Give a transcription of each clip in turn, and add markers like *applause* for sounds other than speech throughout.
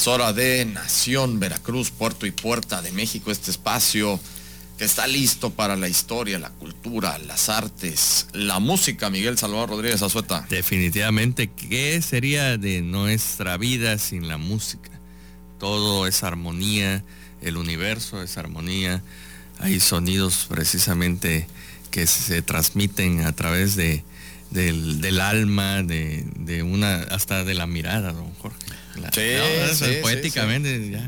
Es hora de Nación Veracruz, Puerto y Puerta de México, este espacio que está listo para la historia, la cultura, las artes, la música. Miguel Salvador Rodríguez Azueta. Definitivamente, ¿qué sería de nuestra vida sin la música? Todo es armonía, el universo es armonía. Hay sonidos precisamente que se transmiten a través de, del, alma, de, de, una, hasta de la mirada, don Jorge poéticamente,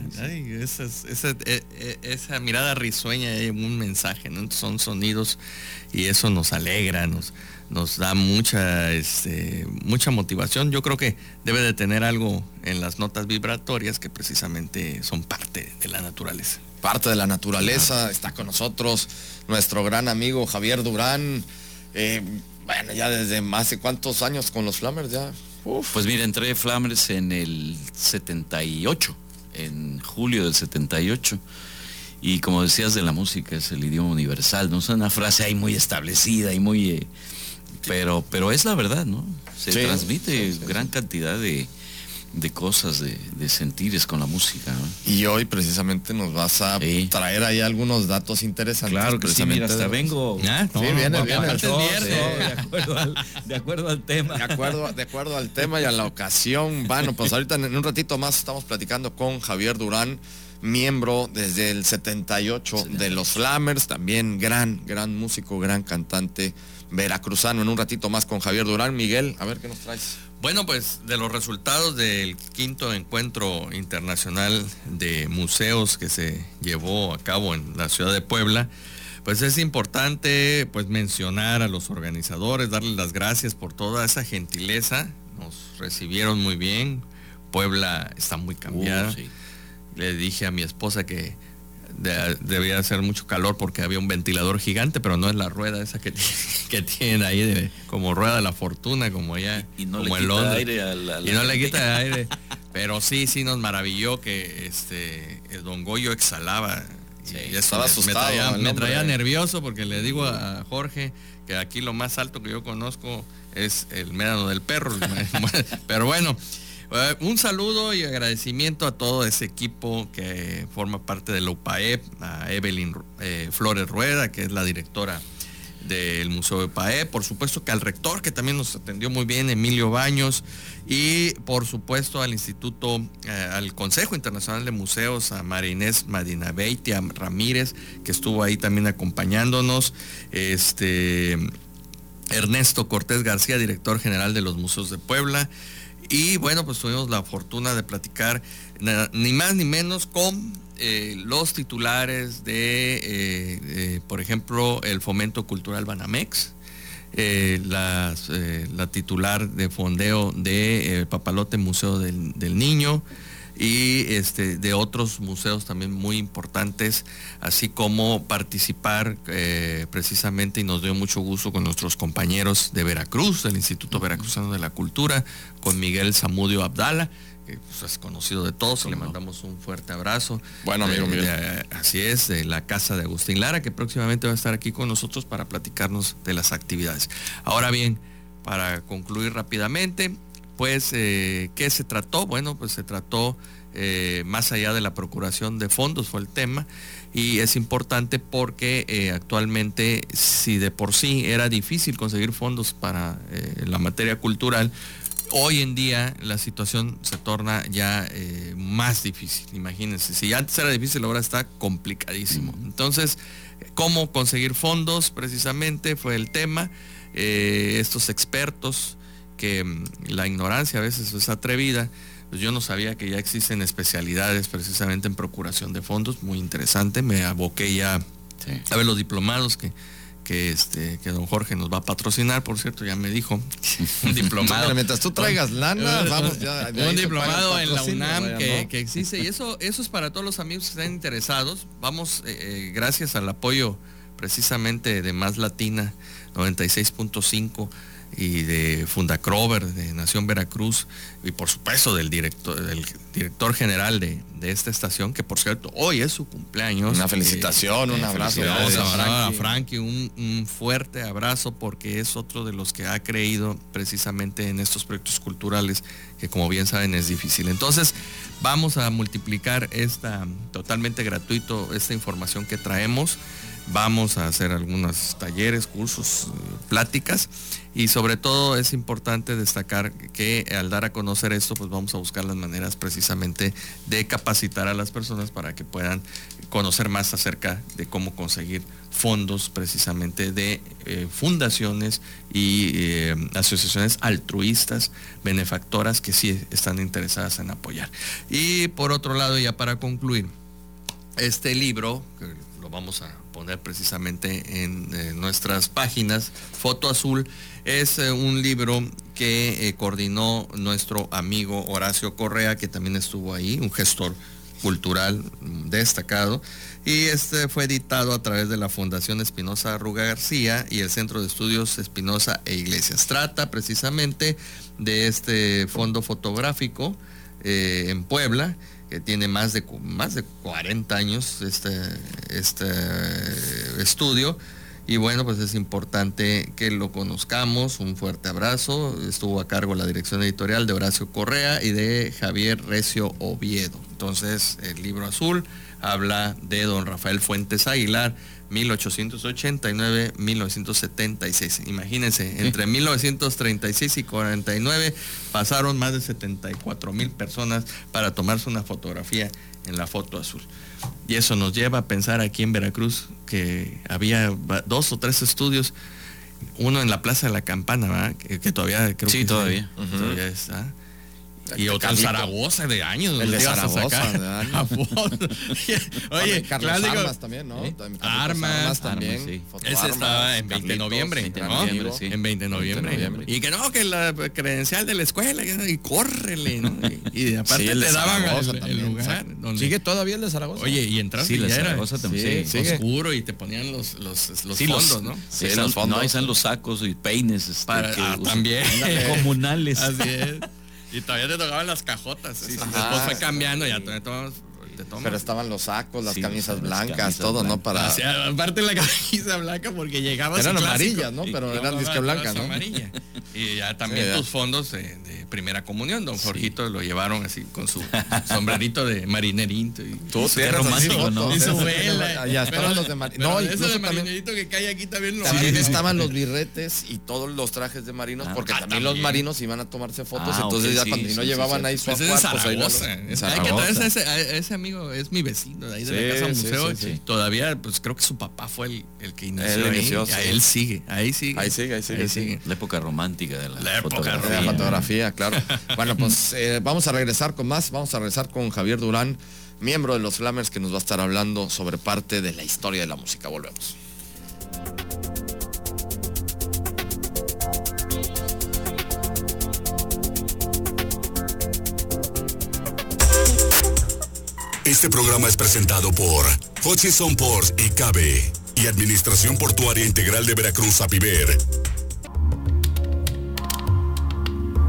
esa, mirada risueña hay un mensaje, ¿no? Son sonidos y eso nos alegra, nos, nos da mucha, este, mucha motivación. Yo creo que debe de tener algo en las notas vibratorias que precisamente son parte de la naturaleza. Parte de la naturaleza, está con nosotros nuestro gran amigo Javier Durán. Eh, bueno, ya desde más de cuántos años con los Flammers ya. Pues mira, entré Flammers en el 78, en julio del 78. Y como decías de la música, es el idioma universal, no es una frase ahí muy establecida y muy... Eh, pero, pero es la verdad, ¿no? Se transmite gran cantidad de, de cosas, de, de, sentires con la música. Y hoy precisamente nos vas a traer ahí algunos datos interesantes. Claro que sí, mira, hasta vengo. Ah, sí, viene, viene. de, acuerdo al, de acuerdo al tema. De acuerdo, de acuerdo al tema y a la ocasión. Bueno, pues ahorita en un ratito más estamos platicando con Javier Durán miembro desde el 78 de los Flammers, también gran, gran músico, gran cantante veracruzano. En un ratito más con Javier Durán. Miguel, a ver qué nos traes. Bueno, pues de los resultados del quinto encuentro internacional de museos que se llevó a cabo en la ciudad de Puebla, pues es importante pues mencionar a los organizadores, darles las gracias por toda esa gentileza. Nos recibieron muy bien. Puebla está muy cambiada. Uh, Le dije a mi esposa que debía hacer mucho calor porque había un ventilador gigante, pero no es la rueda esa que, *laughs* que tienen ahí de, como rueda de la fortuna, como allá, y, no como le quita Aire y no le quita aire. *laughs* Pero sí, sí nos maravilló que este el Don Goyo exhalaba. y estaba asustado, me traía, nervioso porque le digo a Jorge que aquí lo más alto que yo conozco es el médano del perro. *laughs* pero bueno, eh, un saludo y agradecimiento a todo ese equipo que forma parte del UPAEP, a Evelyn eh, Flores Rueda, que es la directora del Museo de UPAEP, por supuesto que al rector, que también nos atendió muy bien, Emilio Baños, y por supuesto al Instituto, eh, al Consejo Internacional de Museos, a Marinés Madinabeiti, a Ramírez, que estuvo ahí también acompañándonos, este, Ernesto Cortés García, director general de los Museos de Puebla, y bueno, pues tuvimos la fortuna de platicar ni más ni menos con eh, los titulares de, eh, por ejemplo, el Fomento Cultural Banamex, eh, la, titular de fondeo de Papalote Museo del Niño, y este, de otros museos también muy importantes, así como participar eh, precisamente y nos dio mucho gusto con nuestros compañeros de Veracruz, del Instituto Veracruzano de la Cultura, con Miguel Zamudio Abdala, que pues, es conocido de todos, le mandamos un fuerte abrazo. Bueno, amigo mío. así es, de la casa de Agustín Lara, que próximamente va a estar aquí con nosotros para platicarnos de las actividades. Ahora bien, para concluir rápidamente, pues, eh, ¿qué se trató? Bueno, pues se trató eh, más allá de la procuración de fondos, fue el tema, y es importante porque eh, actualmente, si de por sí era difícil conseguir fondos para la materia cultural, hoy en día la situación se torna ya más difícil. Imagínense, si antes era difícil, ahora está complicadísimo. Entonces, ¿cómo conseguir fondos? Precisamente fue el tema. estos expertos que mm, la ignorancia a veces es atrevida, pues yo no sabía que ya existen especialidades precisamente en procuración de fondos, muy interesante, me aboqué ya a ver los diplomados que, que este que don Jorge nos va a patrocinar, por cierto, ya me dijo, *laughs* un diplomado. Mientras tú traigas lana, *laughs* vamos ya. un diplomado en la UNAM vaya, que, ¿no? que existe y eso eso es para todos los amigos que estén interesados. Vamos, eh, eh, gracias al apoyo precisamente de Más Latina 96.5 y de Fundacrover de Nación Veracruz y por supuesto del director del director general de, de esta estación que por cierto hoy es su cumpleaños Una felicitación, un Eh, abrazo. Gracias, a, Frankie. a Frankie, un, un fuerte abrazo porque es otro de los que ha creído precisamente en estos proyectos culturales que como bien saben es difícil. Entonces vamos a multiplicar esta totalmente gratuito esta información que traemos. Vamos a hacer algunos talleres, cursos, pláticas y sobre todo es importante destacar que al dar a conocer esto pues vamos a buscar las maneras precisamente de capacitar a las personas para que puedan conocer más acerca de cómo conseguir fondos precisamente de eh, fundaciones y eh, asociaciones altruistas, benefactoras que sí están interesadas en apoyar. Y por otro lado, ya para concluir, este libro, que lo vamos a poner precisamente en eh, nuestras páginas, Foto Azul, es eh, un libro que eh, coordinó nuestro amigo Horacio Correa, que también estuvo ahí, un gestor cultural destacado, y este fue editado a través de la Fundación Espinosa Arruga García y el Centro de Estudios Espinosa e Iglesias. Trata precisamente de este fondo fotográfico en Puebla, que tiene más de, más de 40 años este, este estudio. Y bueno, pues es importante que lo conozcamos. Un fuerte abrazo. Estuvo a cargo la dirección editorial de Horacio Correa y de Javier Recio Oviedo. Entonces, el libro azul habla de don Rafael Fuentes Aguilar, 1889-1976. Imagínense, entre 1936 y 49 pasaron más de 74 mil personas para tomarse una fotografía en la foto azul. Y eso nos lleva a pensar aquí en Veracruz que había dos o tres estudios, uno en la Plaza de la Campana, ¿verdad? Que, que todavía creo Sí, que todavía. todavía está. Y otro en. Zaragoza de años. El de Zaragoza, de años. *laughs* Oye, Carlos clásico. Armas también, ¿no? ¿Eh? Armas, también. Armas, sí. Ese Armas, estaba en 20 de noviembre, 20 de ¿no? noviembre, sí. En 20 de noviembre. 20 de noviembre. Y que no, que la credencial de la escuela, y córrele, ¿no? Y, y aparte Sí, el de te daban Zaragoza el, lugar. donde- ¿Sigue todavía el de Zaragoza? Oye, y entras Sí, y ya era Zaragoza también. Oscuro y te ponían los, los, los fondos, ¿no? Sí, los fondos. No, ahí están los sacos y peines. este, Para- ah, también. *laughs* Comunales. Así es. Y todavía te tocaban las cajotas. sí. Después Ah, fue cambiando, ya tomas. Te tomas. Pero estaban los sacos, las Sí, camisas las blancas, camisas todo, ¿no? Para... O sea, aparte la *laughs* camisa blanca porque llegabas Eran amarillas, ¿no? Pero eran disque blancas, ¿no? *laughs* Y ya también Sí, ya. tus fondos de, de primera comunión. Don Jorgito lo llevaron así con su sombrerito de marinerito. Y, Tú Qué romántico, ¿no? fotos, y su vela. Ya Pero- estaban los de No, incluso de marinerito que cae aquí también lo también estaban los birretes y todos los trajes de marinos, Ah, porque ah, también, los marinos iban a tomarse fotos, Ah, entonces ya cuando no llevaban ahí su Pues pues ahí Hay que Zaragoza. traerse a ese, a ese amigo, es mi vecino de ahí de la casa museo. sí, sí. Todavía, pues creo que su papá fue el, el que inició. Él ahí, inició, y sí. a él sigue, ahí sigue. Ahí sigue, ahí sigue, sigue. La época romántica de la, La época de fotografía. la fotografía, claro. *laughs* Bueno, pues eh, vamos a regresar con más, vamos a regresar con Javier Durán, miembro de los Flamers, que nos va a estar hablando sobre parte de la historia de la música. Volvemos. Este programa es presentado por Hutchison Ports y Cabe y Administración Portuaria Integral de Veracruz, Apiver.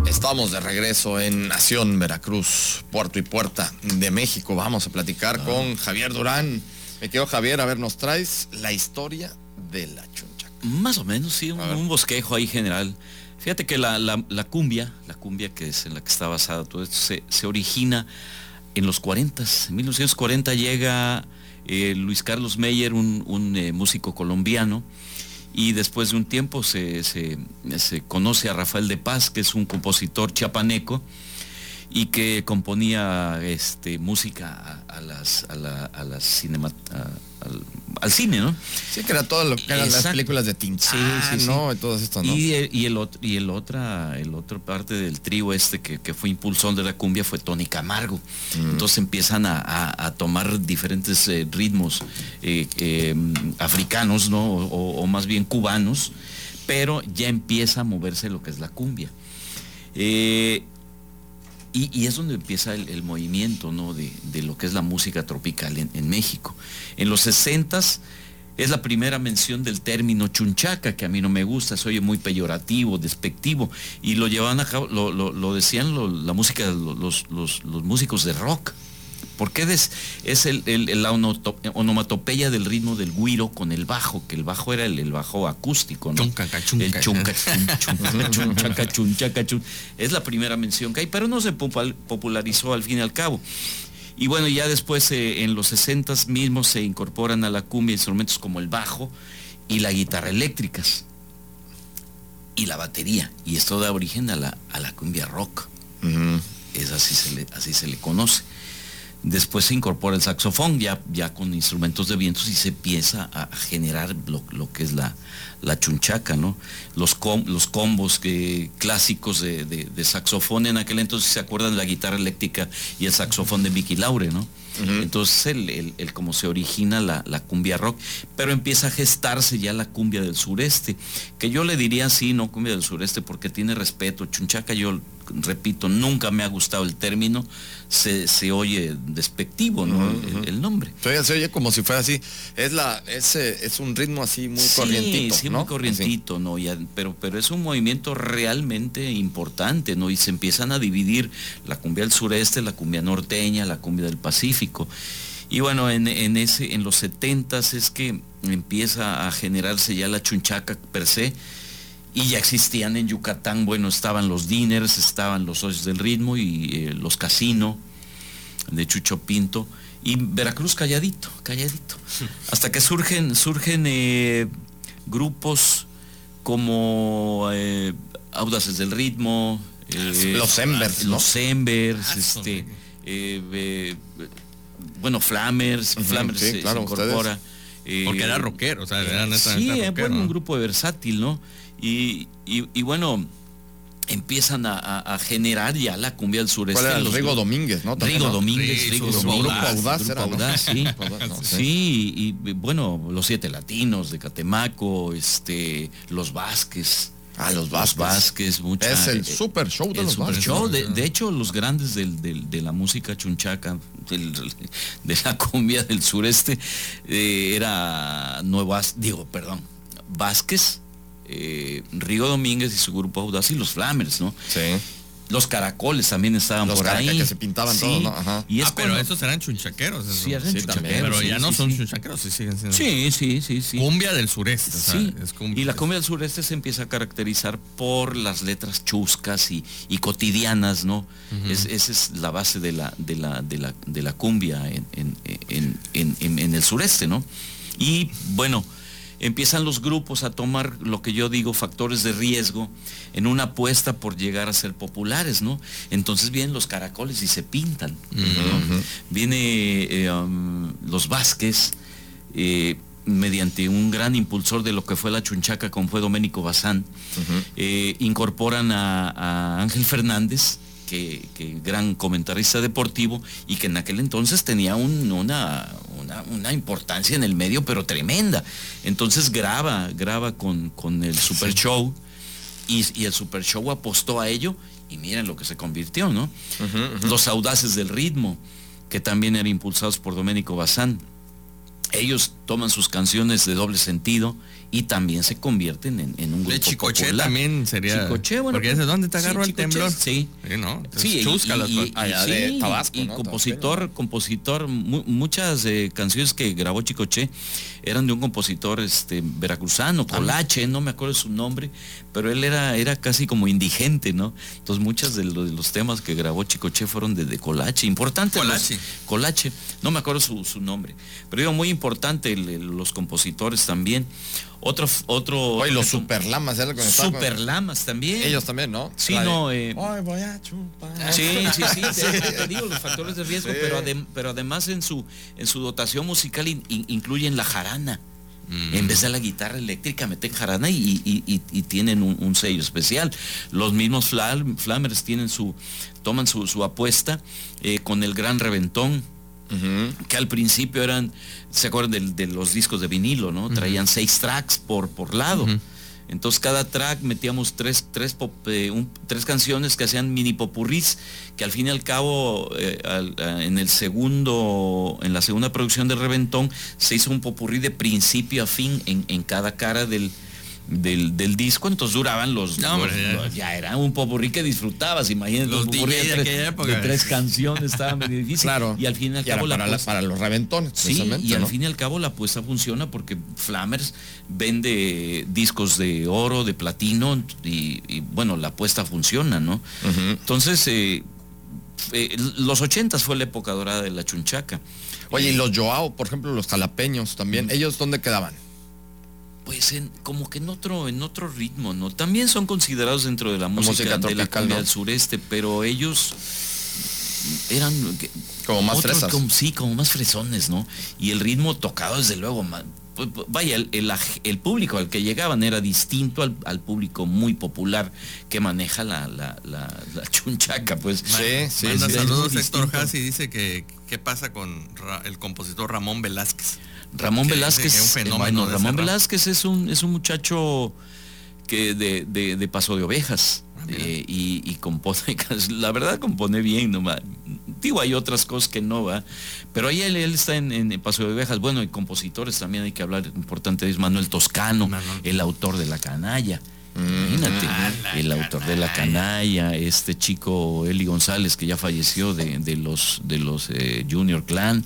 Estamos de regreso en Nación Veracruz, Puerto y Puerta de México. Vamos a platicar con Javier Durán. Me quedo Javier, a ver, nos traes la historia de la chunchaca. Más o menos, sí, un, un bosquejo ahí general. Fíjate que la, la- la cumbia, la cumbia que es en la que está basada todo esto, se, se origina en los 40. En 1940 llega eh, Luis Carlos Meyer, un, eh, músico colombiano, y después de un tiempo se, conoce a Rafael de Paz, que es un compositor chiapaneco, y que componía este, música a, las, a la- a las cinema- a- al- al cine, ¿no? Sí, que era todo lo que eran las películas de Tintán, Sí, sí, sí. ¿no? Y todo esto, ¿no? Y, el- y el otro, y el otra, el otro parte del trío este que, que fue impulsor de la cumbia fue Tony Camargo. Entonces empiezan a, a- a tomar diferentes eh, ritmos eh, eh, africanos, ¿no? O, o- o más bien cubanos, pero ya empieza a moverse lo que es la cumbia. Y, es donde empieza el, movimiento ¿no? de, de lo que es la música tropical en, México. En los 60 es la primera mención del término chunchaca, que a mí no me gusta, se oye muy peyorativo, despectivo, y lo llevaban a cabo, lo, lo- decían la música, lo- los, los- los músicos de rock. Porque es, es el, el- la onomatopeya del ritmo del guiro con el bajo, que el bajo era el, el bajo acústico, ¿no? Chuncaca, chunca. El chunca, chun, chunca, chunchaca, chunchaca, chun. Es la primera mención que hay, pero no se popularizó al fin y al cabo. Y bueno, ya después eh, en los 60 mismos se incorporan a la cumbia instrumentos como el bajo y la guitarra eléctricas y la batería. Y esto da origen a la, a la cumbia rock. Es así se le, así se le conoce. Después se incorpora el saxofón ya, ya con instrumentos de vientos y se empieza a generar lo, lo que es la, la chunchaca, ¿no? Los, com- los combos que, clásicos de, de- de saxofón en aquel entonces se acuerdan la guitarra eléctrica y el saxofón de Vicky Laure, ¿no? Entonces el, el- el cómo se origina la, la cumbia rock, pero empieza a gestarse ya la cumbia del sureste, que yo le diría así, no cumbia del sureste, porque tiene respeto. Chunchaca, yo repito, nunca me ha gustado el término, se, se oye despectivo, ¿no? el, el nombre. Se oye, se oye como si fuera así. Es la, es, es un ritmo así muy Sí, corrientito. sí, ¿no? muy corrientito, ¿no? Y pero, pero es un movimiento realmente importante, ¿no? Y se empiezan a dividir la cumbia del sureste, la cumbia norteña, la cumbia del Pacífico. Y bueno, en, en ese, en los 70 es que empieza a generarse ya la chunchaca per se. Y ya existían en Yucatán, bueno, estaban los diners, estaban los socios del ritmo y eh, los casinos de Chucho Pinto y Veracruz calladito, calladito. *laughs* Hasta que surgen, surgen eh, grupos como eh, Audaces del Ritmo, eh, Los Embers, ¿no? los Embers, Ah, este, eh, eh, bueno, Flamers, Ujú, Flamers sí, se- claro, se incorpora. eh, Porque era rockero, o sea, era Sí, rockero, bueno, un grupo versátil, ¿no? Y, y- y bueno, empiezan a, a- a generar ya la cumbia del sureste. ¿Cuál era? los- Rigo Domínguez, ¿no? Rigo. Domínguez, Sí, Rigo Domínguez. sí. Y, bueno, los siete latinos de Catemaco, este, los Vázquez. Ah, los Vázquez. Vázquez, mucha- Es el eh, super show de el los super Vázquez. show. De, de hecho, los grandes del- del- de la música chunchaca, del- de la cumbia del sureste, eh, era Nuevas, digo, perdón, Vázquez, eh, Rigo Domínguez y su grupo Audaz y los Flamers, ¿no? Sí. Los caracoles también estaban Los por ahí. que se pintaban todos, ¿no? Ajá. Y es ah, pero cuando- esos eran chunchaqueros. esos. Sí, eran Sí, chunchaqueros, también. Pero sí, ya no sí, son sí. chunchaqueros, sí siguen siendo. Sí, sí, sí, sí. Cumbia del sureste. o sea, Sí, es cumbia- y la cumbia del sureste se empieza a caracterizar por las letras chuscas y, y cotidianas, ¿no? Es- esa es la base de la, de la, de la, de la cumbia en, en- en- en- en- en el sureste, ¿no? Y bueno, empiezan los grupos a tomar lo que yo digo factores de riesgo en una apuesta por llegar a ser populares, ¿no? Entonces vienen los caracoles y se pintan. ¿no? Viene eh, um, los Vázquez, eh, mediante un gran impulsor de lo que fue la chunchaca, como fue Doménico Bazán, eh, incorporan a, a Ángel Fernández, que, que gran comentarista deportivo y que en aquel entonces tenía un- una, una, una importancia en el medio, pero tremenda. Entonces graba, graba con, con el Super Show y, y el Super Show apostó a ello y miren lo que se convirtió, ¿no? Los audaces del ritmo, que también eran impulsados por Doménico Bazán. Ellos toman sus canciones de doble sentido y también se convierten en, en un grupo De Chicoche popular. también sería. Chicoche, bueno, Porque ese dónde te sí, agarró el Chicoche, temblor. Sí. Sí, ¿no? Entonces, Sí, y- chusca las y, y- allá sí, de Tabasco, y ¿no? compositor, compositor, mu- muchas eh, canciones que grabó Chicoche eran de un compositor este veracruzano, Colache, no me acuerdo su nombre, pero él era, era casi como indigente, ¿no? Entonces muchas de, lo- de los temas que grabó Chicoche fueron de, de Colache, importante. los- Colache. Colache, no me acuerdo su, su nombre, pero digo, muy importante los compositores también. Otro, otro. Oye, los superlamas, ¿eh? Superlamas también. Ellos también, ¿no? Sí, no. Eh, voy a chupar. Sí, sí, sí. *laughs* Te, digo los factores de riesgo, pero, pero además en su, en su dotación musical incluyen la jarana. Mm. En vez de la guitarra eléctrica meten jarana y, tienen un, sello especial. Los mismos Flamers tienen su, toman su, apuesta eh, con el gran reventón. Que al principio eran, ¿se acuerdan de, los discos de vinilo, no? Traían seis tracks por, por lado. Entonces cada track metíamos tres, tres, eh, tres canciones que hacían mini popurrís, que al fin y al cabo eh, en el segundo, en la segunda producción de Reventón se hizo un popurrí de principio a fin en cada cara del, del, del, disco, entonces duraban los, ya. era un popurrí que disfrutabas, imagínate los popurrí de, tres, canciones, estaba medio *laughs* difícil. Claro. Y al fin y al cabo para, para, los reventones. Sí, y al fin y al cabo la apuesta funciona porque Flammers vende discos de oro, de platino, y, bueno, la apuesta funciona, ¿no? Entonces, eh, eh, los ochentas fue la época dorada de la chunchaca. Oye, y los Joao, por ejemplo, los jalapeños también, ¿ellos dónde quedaban? Pues en, como que en otro en otro ritmo no también son considerados dentro de la música, de la cumbia del sureste pero ellos eran como más fresas. sí como más fresones no y el ritmo tocado desde luego vaya el, público al que llegaban era distinto al, público muy popular que maneja la, la, *laughs* chunchaca pues. Sí sí, saludos Héctor Hassi dice que qué pasa con el compositor Ramón Velázquez Ramón Velázquez, bueno, Ramón Velázquez es un, es un muchacho que de, de, paso de ovejas. Ah, eh, y, compone, la verdad compone bien, no digo hay otras cosas que no va, pero ahí él, está en, Paso de Ovejas, bueno, y compositores también hay que hablar, importante es Manuel Toscano, el autor de La Canalla. Mm. Imagínate, ah, el autor de La Canalla, este chico Eli González que ya falleció de, los de los eh, Junior Clan.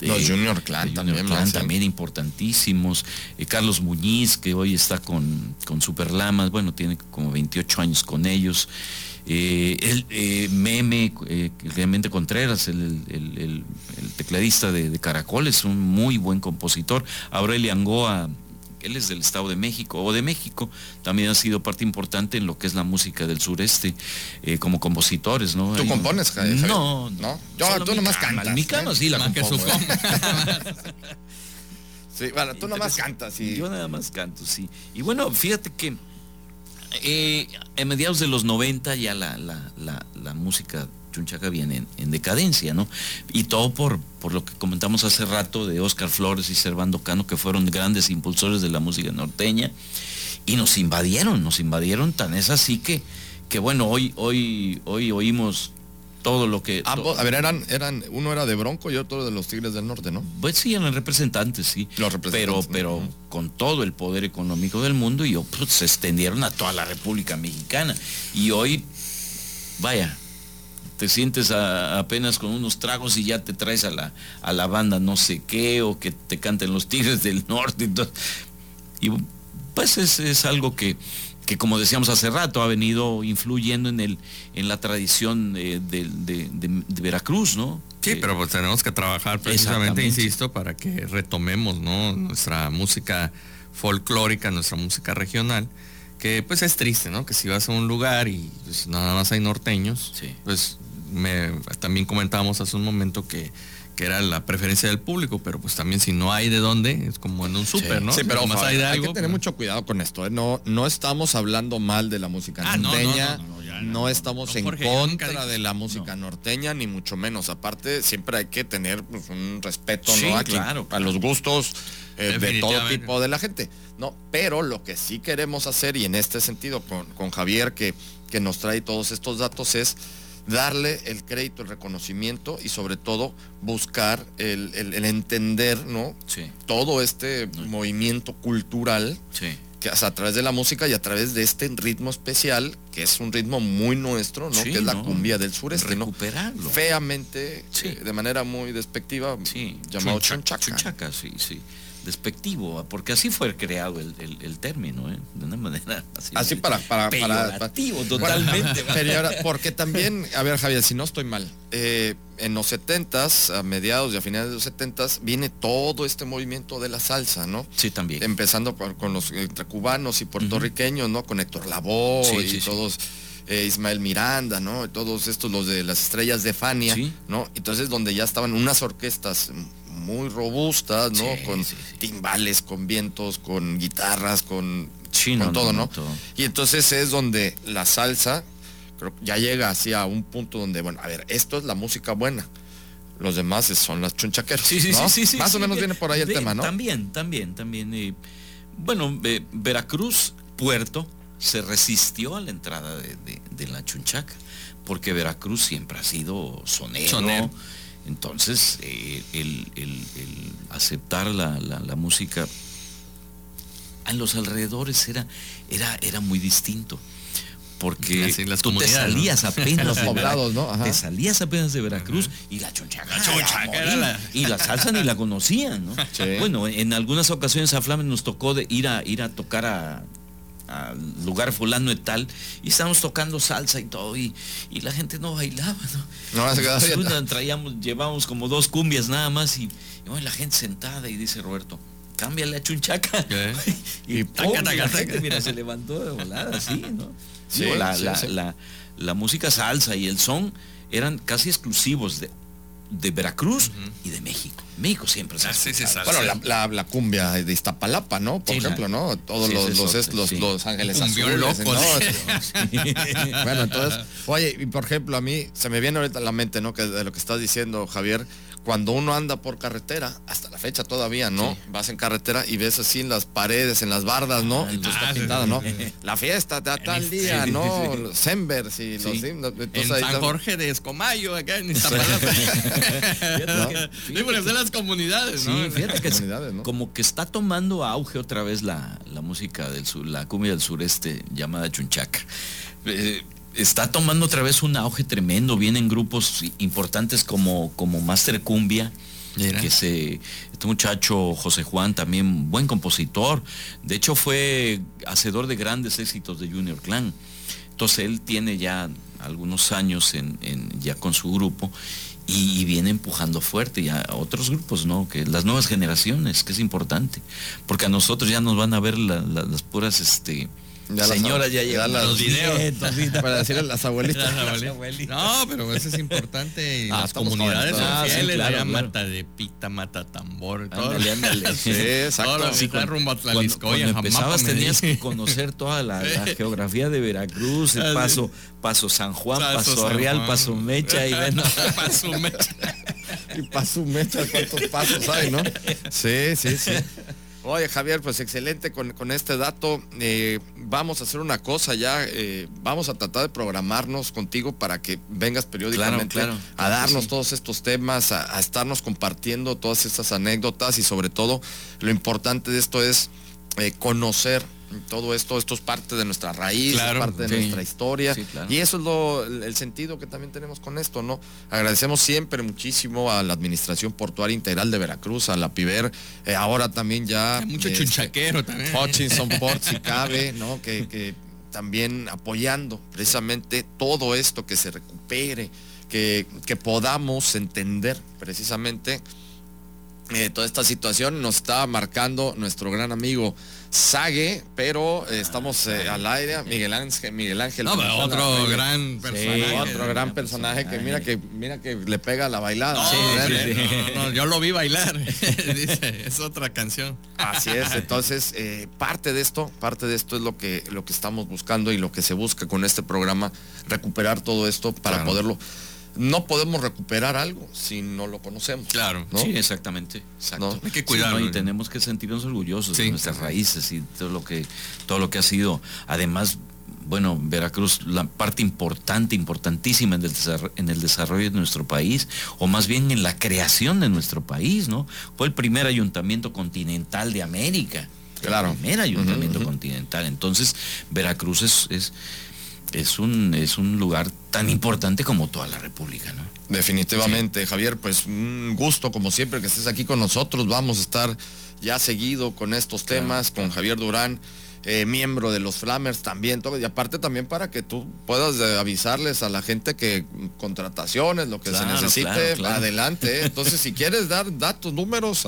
Los Junior Clan, también, también importantísimos. Eh, Carlos Muñiz, que hoy está con, con Superlamas, bueno, tiene como 28 años con ellos. Eh, el eh, Meme, realmente Contreras, el, tecladista de, de, Caracol, es un muy buen compositor. Aurelio Angoa, él es del Estado de México o de México, también ha sido parte importante en lo que es la música del sureste eh, como compositores, ¿no? ¿Tú compones, Javier? No, no. Yo, tú nomás cantas. Mi cama sí la compongo. sí, bueno, tú nomás cantas. Sí. Yo nada más canto, sí. Y bueno, fíjate que eh, en mediados de los 90 ya la, la, la, la música Chunchaca viene en, decadencia, ¿no? Y todo por, por lo que comentamos hace rato de Oscar Flores y Servando Cano, que fueron grandes impulsores de la música norteña, y nos invadieron, nos invadieron, tan es así que, que bueno, hoy, hoy, hoy oímos todo lo que... a ver, eran, eran, uno era de Bronco y otro de los Tigres del Norte, ¿no? Pues sí, eran representantes, sí. Los representantes. Pero, pero con todo el poder económico del mundo y pues, se extendieron a toda la República Mexicana. Y hoy, vaya, te sientes apenas con unos tragos y ya te traes a la, a la banda no sé qué, o que te canten los Tigres del Norte. Y, pues es, algo que, que, como decíamos hace rato, ha venido influyendo en, el, en la tradición de, Veracruz, ¿no? Sí, pero pues tenemos que trabajar precisamente, insisto, para que retomemos ¿no? nuestra música folclórica, nuestra música regional que pues es triste, ¿no? Que si vas a un lugar y pues, nada más hay norteños, pues también comentábamos hace un momento que, era la preferencia del público, pero pues también si no hay de dónde, es como en un súper, ¿no? Sí, pero más hay, hay que tener mucho cuidado con esto. ¿eh? No, no estamos hablando mal de la música ah, norteña, no, estamos en contra de la música norteña, ni mucho menos. Aparte, siempre hay que tener pues, un respeto ¿no? claro, a los gustos eh, de todo tipo de la gente. No, pero lo que sí queremos hacer, y en este sentido con, con Javier, que, que nos trae todos estos datos, es darle el crédito, el reconocimiento y sobre todo buscar el, entender, ¿no? Todo este movimiento cultural que a través de la música y a través de este ritmo especial, que es un ritmo muy nuestro, ¿no? que es la cumbia del sureste, Recuperarlo. Feamente, eh, de manera muy despectiva, llamado chunchaca. Chunchaca, sí, sí despectivo, porque así fue creado el, término, ¿eh? de una manera *laughs* así. Así para, para, para, totalmente. *laughs* porque también, a ver Javier, si no estoy mal, eh, en los 70s, a mediados y a finales de los 70s, viene todo este movimiento de la salsa, ¿no? Sí, también. Empezando con, los entre cubanos y puertorriqueños, ¿no? Con Héctor Lavoe y todos. Eh, Ismael Miranda, ¿no? Todos estos, los de las estrellas de Fania, ¿no? Entonces donde ya estaban unas orquestas muy robustas, ¿no? con timbales, con vientos, con guitarras, con, Chino, todo, ¿no? Y entonces es donde la salsa creo, ya llega así a un punto donde, bueno, a ver, esto es la música buena. Los demás son las chunchaqueras. Sí, sí, sí, sí, Más o menos viene por ahí el tema, ¿no? También, también, también. bueno, Veracruz, Puerto, se resistió a la entrada de, la chunchaca, porque Veracruz siempre ha sido sonero. Entonces, eh, el, aceptar la, música en los alrededores era, era, era muy distinto. Porque las tú te salías apenas los poblados, ¿no? Te salías apenas de Veracruz y la chonchaca. Y la salsa ni la conocían, ¿no? *laughs* Bueno, en algunas ocasiones a Flamen nos tocó de ir a ir a tocar a al lugar fulano y tal, y estábamos tocando salsa y todo, y, la gente no bailaba, ¿no? no traíamos, llevamos como dos cumbias nada más, y, la gente sentada, y dice Roberto, cámbiale a chunchaca. *laughs* y, la gente, mira, se levantó de volada, así, ¿no? la, música salsa y el son eran casi exclusivos de, de Veracruz y de México. México siempre se ah, Bueno, la, cumbia de Iztapalapa, ¿no? Por ejemplo, ¿no? Todos los, los, los, ángeles azules. *laughs* bueno, entonces, oye, y por ejemplo, a mí se me viene ahorita a la mente, ¿no? Que de lo que estás diciendo, Javier, cuando uno anda por carretera, hasta la fecha todavía, ¿no? Vas en carretera y ves así en las paredes, en las bardas, ¿no? y tú estás pintado, ¿no? La fiesta de tal día, ¿no? Los Sembers y los en San Jorge de Escomayo, acá en Iztapalapa. *laughs* *laughs* las comunidades, ¿no? Sí, fíjate que como que está tomando auge otra vez la, música del sur, la cumbia del sureste llamada chunchaca. Eh, está tomando otra vez un auge tremendo. Vienen grupos importantes como, como Master Cumbia. Que se, este muchacho José Juan, también buen compositor, de hecho fue hacedor de grandes éxitos de Junior Clan. Entonces él tiene ya algunos años en, ya con su grupo y, viene empujando fuerte ya a otros grupos, ¿no? Que las nuevas generaciones, que es importante, porque a nosotros ya nos van a ver las puras, este, ya Señora, ya llegan los videos para decirle a las *laughs* abuelitas. No, pero eso es importante. Y ah, las comunidades ah, fieles, claro, mata de pita, mata tambor, todo. Ándale, ándale. sí, exacto. Sí, cuando, rumbo a cuando, cuando empezabas tenías que conocer toda la, *laughs* geografía de Veracruz, el paso, paso San Juan, paso, Real, paso Mecha y bueno. *laughs* paso Mecha. y paso Mecha, cuántos pasos hay, ¿no? Sí, sí, sí. Oye, Javier, pues excelente con, este dato. Eh, vamos a hacer una cosa ya, eh, vamos a tratar de programarnos contigo para que vengas periódicamente a darnos todos estos temas, a, estarnos compartiendo todas estas anécdotas y sobre todo lo importante de esto es eh, conocer todo esto, esto es parte de nuestra raíz, parte de nuestra historia. Y eso es lo, el sentido que también tenemos con esto, ¿no? Agradecemos siempre muchísimo a la Administración Portuaria Integral de Veracruz, a la PIBER, eh, ahora también ya. mucho este, chunchaquero también. Hutchinson *laughs* Port, si cabe, ¿no? Que, también apoyando precisamente todo esto, que se recupere, que, que podamos entender precisamente eh, toda esta situación. Nos está marcando nuestro gran amigo Sague, pero eh, estamos eh, al aire. Miguel Ángel, Miguel Ángel. otro gran personaje. otro gran personaje que mira que mira que le pega la bailada. yo lo vi bailar. *laughs* Dice, es otra canción. Así es. Entonces, eh, parte de esto, parte de esto es lo que, lo que estamos buscando y lo que se busca con este programa, recuperar todo esto para poderlo no podemos recuperar algo si no lo conocemos. Claro. Sí, exactamente. Hay que cuidarlo. y tenemos que sentirnos orgullosos de nuestras raíces y todo lo que, todo lo que ha sido. Además, bueno, Veracruz, la parte importante, importantísima en el, en el desarrollo de nuestro país, o más bien en la creación de nuestro país, ¿no? Fue el primer ayuntamiento continental de América. Claro. El primer ayuntamiento continental. Entonces, Veracruz es es un, es un lugar tan importante como toda la República, ¿no? Definitivamente, Javier, pues un gusto como siempre que estés aquí con nosotros. Vamos a estar ya seguido con estos temas, con Javier Durán. Eh, miembro de los Flamers también, todo, y aparte también para que tú puedas eh, avisarles a la gente que contrataciones, lo que se necesite, adelante. ¿eh? *laughs* Entonces, si quieres dar datos, números,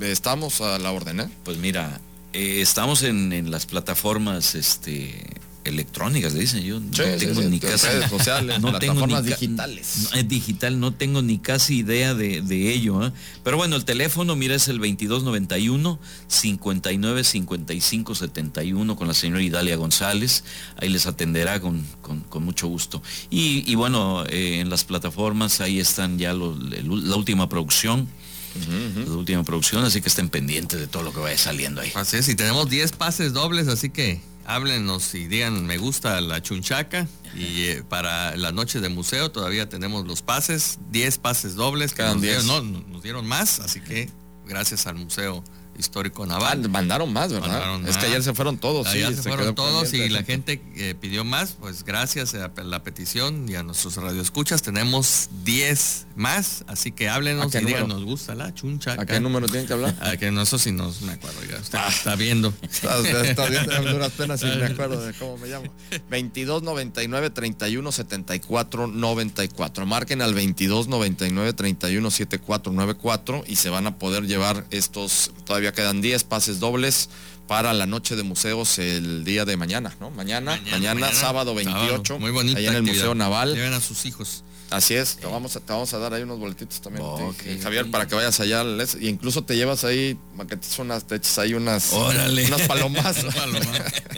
estamos a la orden. Pues mira, estamos en, en, las plataformas este, electrónicas, le dicen yo. No *laughs* tengo ni casi. sociales, no tengo ni digitales. No, es digital, no tengo ni casi idea de, ello. ¿eh? Pero bueno, el teléfono, mira, es el 2291 59 55 71 con la señora Idalia González. Ahí les atenderá con, mucho gusto. Y, bueno, eh, en las plataformas ahí están ya la última producción. La última producción, así que estén pendientes de todo lo que vaya saliendo ahí. Así es, y tenemos 10 pases dobles, así que háblenos y digan me gusta la chunchaca y eh, para la noche de museo todavía tenemos los pases, 10 pases dobles que nos dieron, no, nos dieron más, así que gracias al museo histórico naval. Ah, mandaron más, ¿verdad? es que ayer se fueron todos. Ayer se, fueron todos y la gente eh, pidió más, pues gracias a la petición y a nuestros radioescuchas tenemos 10 más, así que háblenos y digan, nos gusta la chuncha. ¿A qué número tienen que hablar? *laughs* A que no, eso sí no me acuerdo, ya, usted ah. está viendo. *laughs* Está, está viendo duras penas y me acuerdo de cómo me llamo. 22 99 31 74 94. Marquen al 22 99 31 74 94 y se van a poder llevar estos todavía quedan 10 pases dobles para la noche de museos el día de mañana, ¿no? Mañana, mañana, sábado 28, muy bonito. Ahí en el Museo Naval. Lleven a sus hijos. Así es, te vamos, a, te vamos a dar ahí unos boletitos también, Javier, para que vayas allá. Y incluso te llevas ahí, unas, te echas ahí unas, unas palomas. *laughs*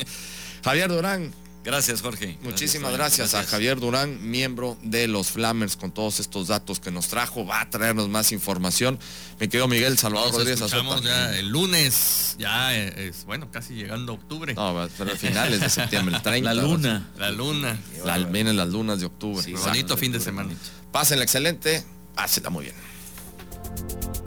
*laughs* Javier Durán, Gracias, Jorge. Muchísimas gracias, a Javier Durán, miembro de los Flamers, con todos estos datos que nos trajo. Va a traernos más información. Me quedo Miguel Salvador Rodríguez escuchamos ya el lunes, ya es, bueno, casi llegando octubre. No, pero finales de septiembre, el *laughs* 30. La luna. La luna. La, vienen las lunas de octubre. bonito fin de semana. Pásenla excelente, pásenla muy bien.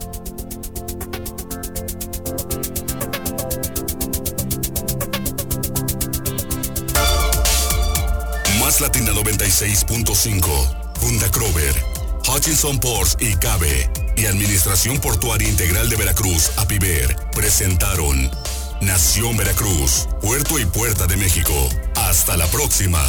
Latina 96.5, Funda Crover, Hutchinson Ports y Cabe y Administración Portuaria Integral de Veracruz, APIVER, presentaron Nación Veracruz, Puerto y Puerta de México. Hasta la próxima.